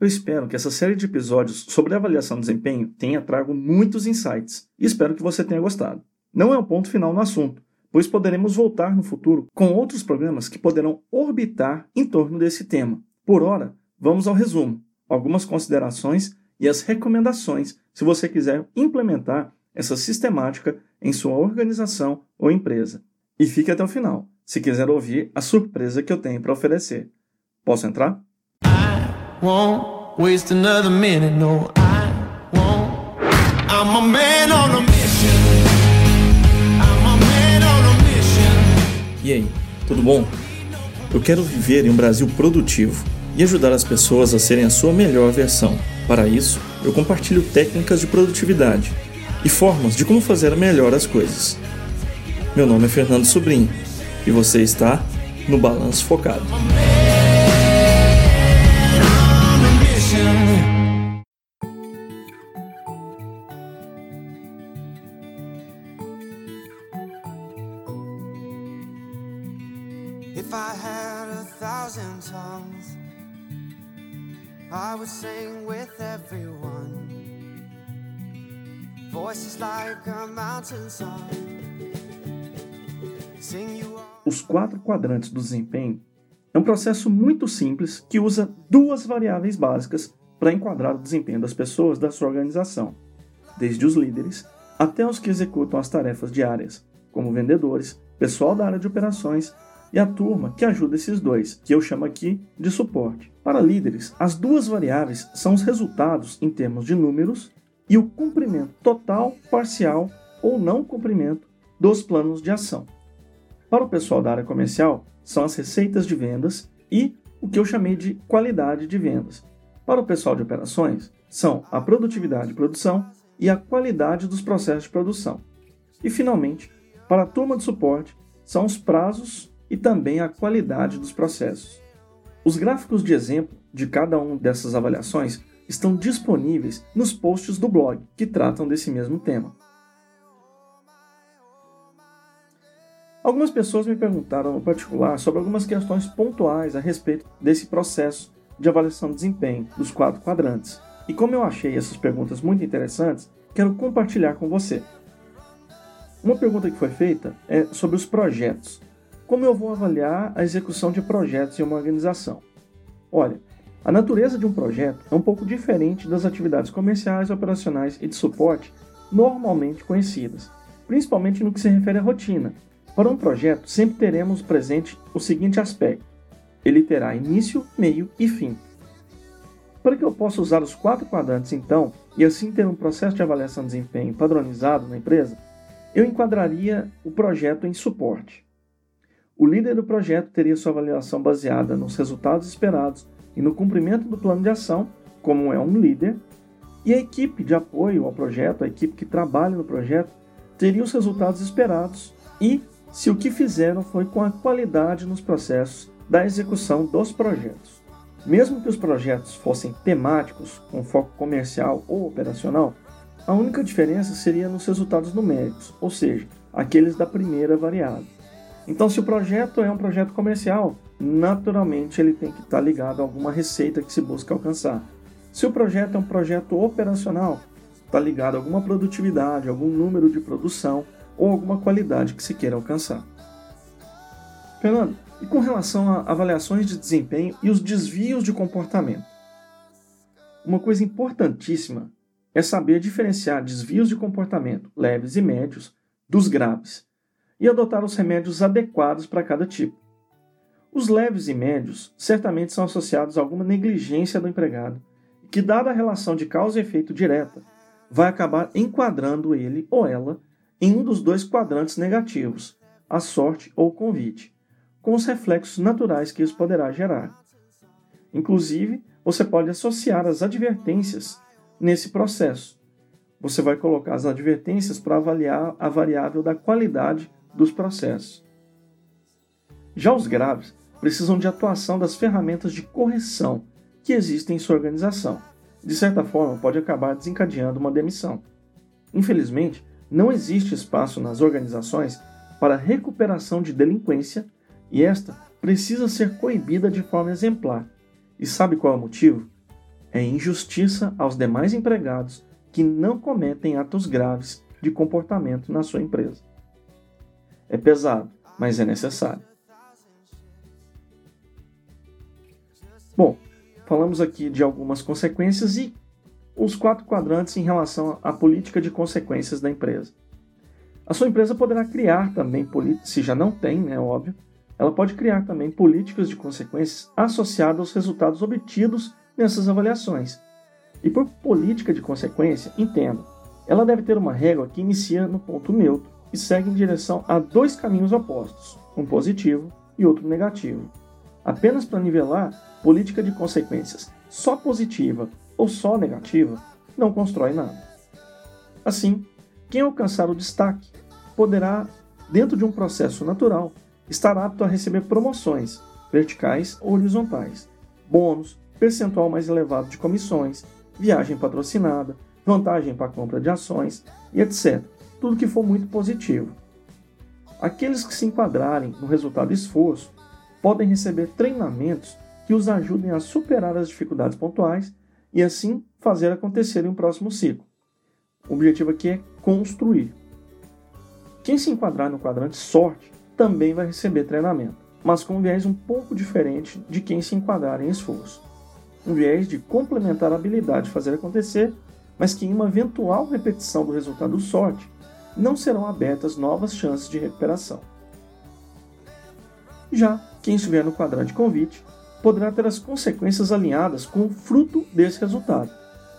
Eu espero que essa série de episódios sobre avaliação de desempenho tenha trago muitos insights e espero que você tenha gostado. Não é o ponto final no assunto, pois poderemos voltar no futuro com outros programas que poderão orbitar em torno desse tema. Por hora, vamos ao resumo, algumas considerações e as recomendações se você quiser implementar essa sistemática em sua organização ou empresa. E fique até o final, se quiser ouvir a surpresa que eu tenho para oferecer. Posso entrar? Won't waste another minute, no, I won't. I'm a man on a mission. I'm a man on a mission. E aí, tudo bom? Eu quero viver em um Brasil produtivo e ajudar as pessoas a serem a sua melhor versão. Para isso, eu compartilho técnicas de produtividade e formas de como fazer melhor as coisas. Meu nome é Fernando Sobrinho e você está no Balanço Focado. I would sing with everyone. Voices like a mountain song. Os quatro quadrantes do desempenho é um processo muito simples que usa duas variáveis básicas para enquadrar o desempenho das pessoas da sua organização, desde os líderes até os que executam as tarefas diárias, como vendedores, pessoal da área de operações e a turma que ajuda esses dois, que eu chamo aqui de suporte. Para líderes, as duas variáveis são os resultados em termos de números e o cumprimento total, parcial ou não cumprimento dos planos de ação. Para o pessoal da área comercial, são as receitas de vendas e o que eu chamei de qualidade de vendas. Para o pessoal de operações, são a produtividade de produção e a qualidade dos processos de produção. E, finalmente, para a turma de suporte, são os prazos e também a qualidade dos processos. Os gráficos de exemplo de cada uma dessas avaliações estão disponíveis nos posts do blog que tratam desse mesmo tema. Algumas pessoas me perguntaram no particular sobre algumas questões pontuais a respeito desse processo de avaliação de desempenho dos quatro quadrantes. E como eu achei essas perguntas muito interessantes, quero compartilhar com você. Uma pergunta que foi feita é sobre os projetos. Como eu vou avaliar a execução de projetos em uma organização? Olha, a natureza de um projeto é um pouco diferente das atividades comerciais, operacionais e de suporte normalmente conhecidas, principalmente no que se refere à rotina. Para um projeto, sempre teremos presente o seguinte aspecto: ele terá início, meio e fim. Para que eu possa usar os quatro quadrantes, então, e assim ter um processo de avaliação de desempenho padronizado na empresa, eu enquadraria o projeto em suporte. O líder do projeto teria sua avaliação baseada nos resultados esperados e no cumprimento do plano de ação, como é um líder, e a equipe de apoio ao projeto, a equipe que trabalha no projeto, teria os resultados esperados e se o que fizeram foi com a qualidade nos processos da execução dos projetos. Mesmo que os projetos fossem temáticos, com foco comercial ou operacional, a única diferença seria nos resultados numéricos, ou seja, aqueles da primeira variável. Então, se o projeto é um projeto comercial, naturalmente ele tem que estar ligado a alguma receita que se busca alcançar. Se o projeto é um projeto operacional, está ligado a alguma produtividade, algum número de produção ou alguma qualidade que se queira alcançar. Fernando, e com relação a avaliações de desempenho e os desvios de comportamento? Uma coisa importantíssima é saber diferenciar desvios de comportamento leves e médios dos graves e adotar os remédios adequados para cada tipo. Os leves e médios certamente são associados a alguma negligência do empregado, que, dada a relação de causa e efeito direta, vai acabar enquadrando ele ou ela em um dos dois quadrantes negativos, a sorte ou o convite, com os reflexos naturais que isso poderá gerar. Inclusive, você pode associar as advertências nesse processo. Você vai colocar as advertências para avaliar a variável da qualidade dos processos. Já os graves precisam de atuação das ferramentas de correção que existem em sua organização. De certa forma, pode acabar desencadeando uma demissão. Infelizmente, não existe espaço nas organizações para recuperação de delinquência e esta precisa ser coibida de forma exemplar. E sabe qual é o motivo? É injustiça aos demais empregados que não cometem atos graves de comportamento na sua empresa. É pesado, mas é necessário. Bom, falamos aqui de algumas consequências e os quatro quadrantes em relação à política de consequências da empresa. A sua empresa poderá criar também, se já não tem, né, óbvio, ela pode criar também políticas de consequências associadas aos resultados obtidos nessas avaliações. E por política de consequência, entenda, ela deve ter uma régua que inicia no ponto neutro e segue em direção a dois caminhos opostos, um positivo e outro negativo. Apenas para nivelar, política de consequências só positiva ou só negativa não constrói nada. Assim, quem alcançar o destaque poderá, dentro de um processo natural, estar apto a receber promoções, verticais ou horizontais, bônus, percentual mais elevado de comissões, viagem patrocinada, vantagem para compra de ações e etc. Tudo que for muito positivo. Aqueles que se enquadrarem no resultado esforço podem receber treinamentos que os ajudem a superar as dificuldades pontuais e assim fazer acontecer em um próximo ciclo. O objetivo aqui é construir. Quem se enquadrar no quadrante sorte também vai receber treinamento, mas com um viés um pouco diferente de quem se enquadrar em esforço. Um viés de complementar a habilidade de fazer acontecer, mas que em uma eventual repetição do resultado sorte, não serão abertas novas chances de recuperação. Já quem estiver no quadrante convite poderá ter as consequências alinhadas com o fruto desse resultado,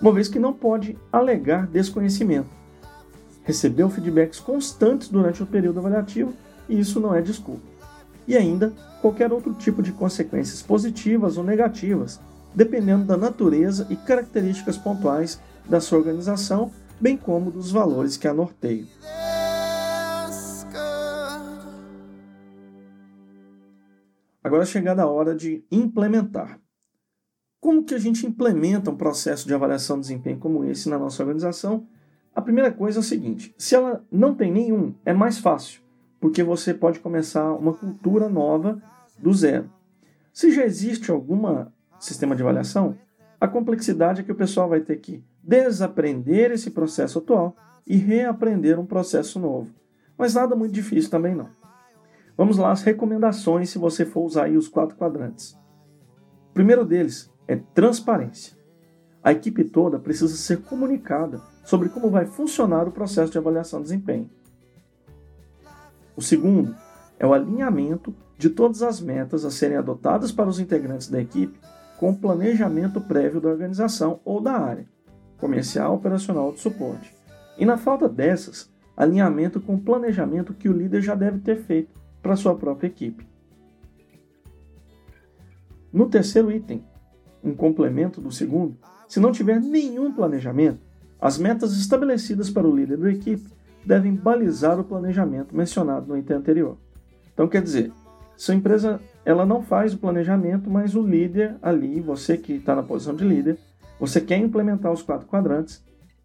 uma vez que não pode alegar desconhecimento. Recebeu feedbacks constantes durante o período avaliativo e isso não é desculpa. E ainda, qualquer outro tipo de consequências positivas ou negativas, dependendo da natureza e características pontuais da sua organização, bem como dos valores que a norteiam. Agora é chegada a hora de implementar. Como que a gente implementa um processo de avaliação de desempenho como esse na nossa organização? A primeira coisa é o seguinte: se ela não tem nenhum, é mais fácil, porque você pode começar uma cultura nova do zero. Se já existe algum sistema de avaliação, a complexidade é que o pessoal vai ter que desaprender esse processo atual e reaprender um processo novo. Mas nada muito difícil também não. Vamos lá as recomendações se você for usar os quatro quadrantes. O primeiro deles é transparência. A equipe toda precisa ser comunicada sobre como vai funcionar o processo de avaliação de desempenho. O segundo é o alinhamento de todas as metas a serem adotadas para os integrantes da equipe com o planejamento prévio da organização ou da área, comercial, operacional de suporte. E na falta dessas, alinhamento com o planejamento que o líder já deve ter feito para sua própria equipe. No terceiro item, um complemento do segundo, se não tiver nenhum planejamento, as metas estabelecidas para o líder da equipe devem balizar o planejamento mencionado no item anterior. Então, quer dizer, sua empresa ela não faz o planejamento, mas o líder ali, você que está na posição de líder, você quer implementar os quatro quadrantes,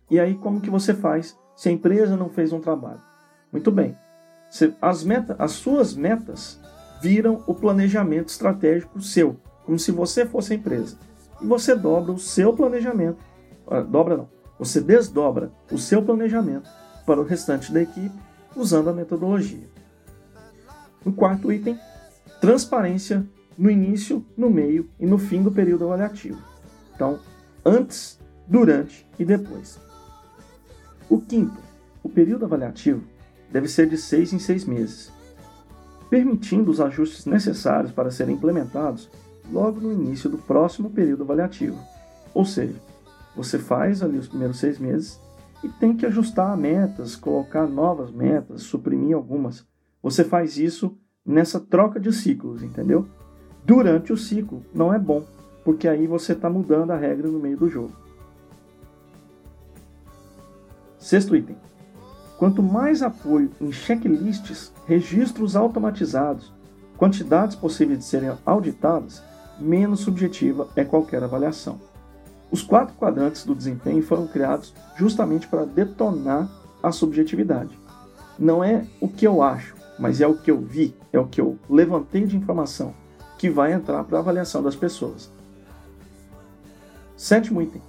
e aí como que você faz se a empresa não fez um trabalho? Muito bem, as, metas, as suas metas viram o planejamento estratégico seu, como se você fosse a empresa. E você dobra o seu planejamento, ah, dobra não, você desdobra o seu planejamento para o restante da equipe usando a metodologia. O quarto item, transparência no início, no meio e no fim do período avaliativo. Então, antes, durante e depois. O quinto, o período avaliativo deve ser de seis em seis meses, permitindo os ajustes necessários para serem implementados logo no início do próximo período avaliativo. Ou seja, você faz ali os primeiros seis meses e tem que ajustar metas, colocar novas metas, suprimir algumas. Você faz isso nessa troca de ciclos, entendeu? Durante o ciclo não é bom, porque aí você está mudando a regra no meio do jogo. Sexto item: Quanto mais apoio em checklists, registros automatizados, quantidades possíveis de serem auditadas, menos subjetiva é qualquer avaliação. Os quatro quadrantes do desempenho foram criados justamente para detonar a subjetividade. Não é o que eu acho, mas é o que eu vi, é o que eu levantei de informação que vai entrar para a avaliação das pessoas. Sétimo item.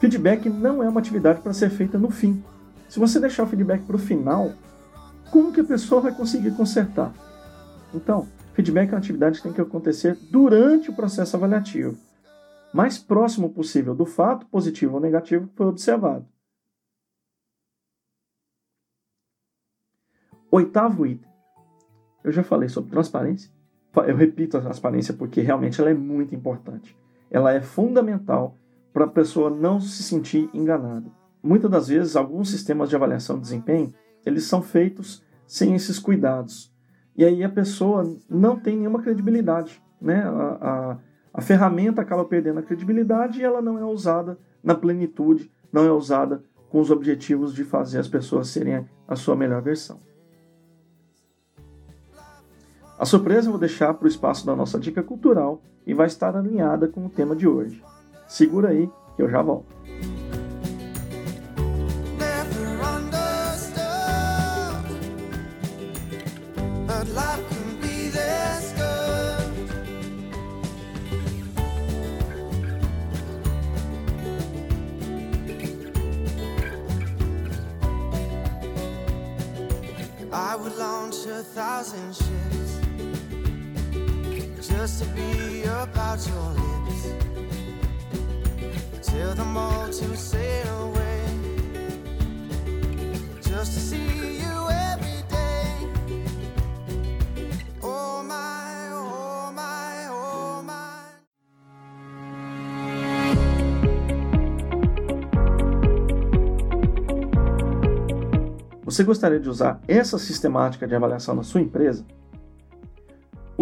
Feedback não é uma atividade para ser feita no fim. Se você deixar o feedback para o final, como que a pessoa vai conseguir consertar? Então, feedback é uma atividade que tem que acontecer durante o processo avaliativo, mais próximo possível do fato positivo ou negativo que foi observado. Oitavo item. Eu já falei sobre transparência. Eu repito a transparência porque realmente ela é muito importante. Ela é fundamental para a pessoa não se sentir enganada. Muitas das vezes, alguns sistemas de avaliação de desempenho, eles são feitos sem esses cuidados. E aí a pessoa não tem nenhuma credibilidade. Né? A, a, a ferramenta acaba perdendo a credibilidade e ela não é usada na plenitude, não é usada com os objetivos de fazer as pessoas serem a sua melhor versão. A surpresa eu vou deixar para o espaço da nossa dica cultural e vai estar alinhada com o tema de hoje. Segura aí que eu já volto. I a thousand be about your lips. Tell them all to sail away, just to see you every day. Oh my, oh my, oh my. Você gostaria de usar essa sistemática de avaliação na sua empresa?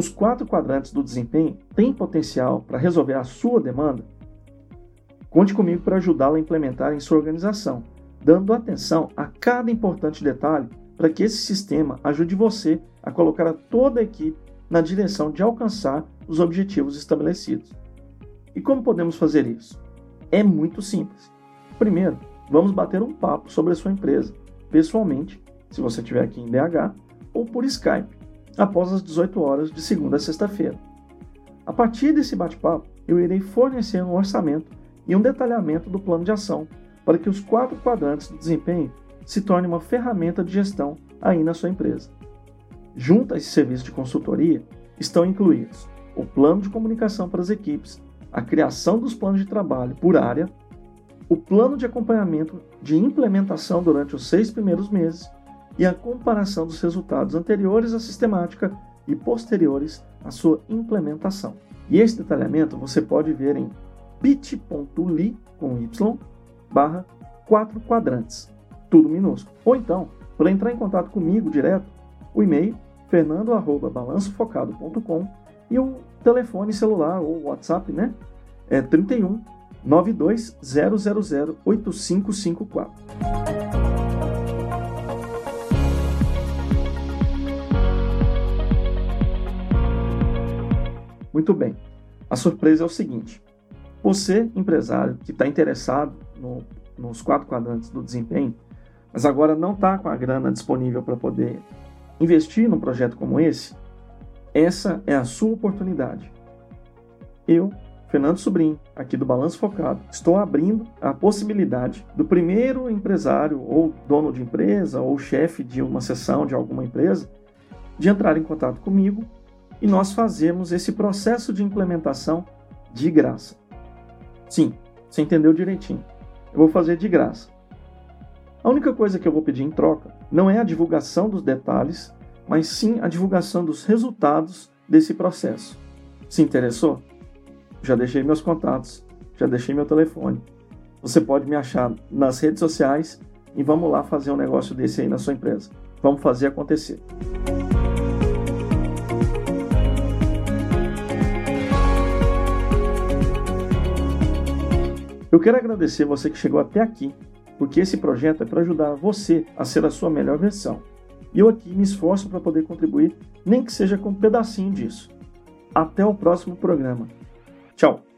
Os quatro quadrantes do desempenho têm potencial para resolver a sua demanda? Conte comigo para ajudá-la a implementar em sua organização, dando atenção a cada importante detalhe para que esse sistema ajude você a colocar a toda a equipe na direção de alcançar os objetivos estabelecidos. E como podemos fazer isso? É muito simples. Primeiro, vamos bater um papo sobre a sua empresa, pessoalmente, se você estiver aqui em BH, ou por Skype após as 18 horas de segunda a sexta-feira. A partir desse bate-papo, eu irei fornecer um orçamento e um detalhamento do plano de ação para que os quatro quadrantes do desempenho se tornem uma ferramenta de gestão aí na sua empresa. Junto a esse serviço de consultoria estão incluídos o plano de comunicação para as equipes, a criação dos planos de trabalho por área, o plano de acompanhamento de implementação durante os seis primeiros meses e a comparação dos resultados anteriores à sistemática e posteriores à sua implementação. E esse detalhamento você pode ver em bit.ly com y barra 4 quadrantes, tudo minúsculo. Ou então, para entrar em contato comigo direto, o e-mail fernando@balancofocado.com e o telefone celular ou WhatsApp, né? É 31 92 Muito bem. A surpresa é o seguinte: você, empresário, que está interessado no, nos quatro quadrantes do desempenho, mas agora não está com a grana disponível para poder investir num projeto como esse, essa é a sua oportunidade. Eu, Fernando Sobrinho, aqui do Balanço Focado, estou abrindo a possibilidade do primeiro empresário, ou dono de empresa, ou chefe de uma seção de alguma empresa, de entrar em contato comigo e nós fazemos esse processo de implementação de graça. Sim, você entendeu direitinho. Eu vou fazer de graça. A única coisa que eu vou pedir em troca não é a divulgação dos detalhes, mas sim a divulgação dos resultados desse processo. Se interessou? Já deixei meus contatos, já deixei meu telefone. Você pode me achar nas redes sociais e vamos lá fazer um negócio desse aí na sua empresa. Vamos fazer acontecer. Eu quero agradecer você que chegou até aqui, porque esse projeto é para ajudar você a ser a sua melhor versão. E eu aqui me esforço para poder contribuir, nem que seja com um pedacinho disso. Até o próximo programa. Tchau!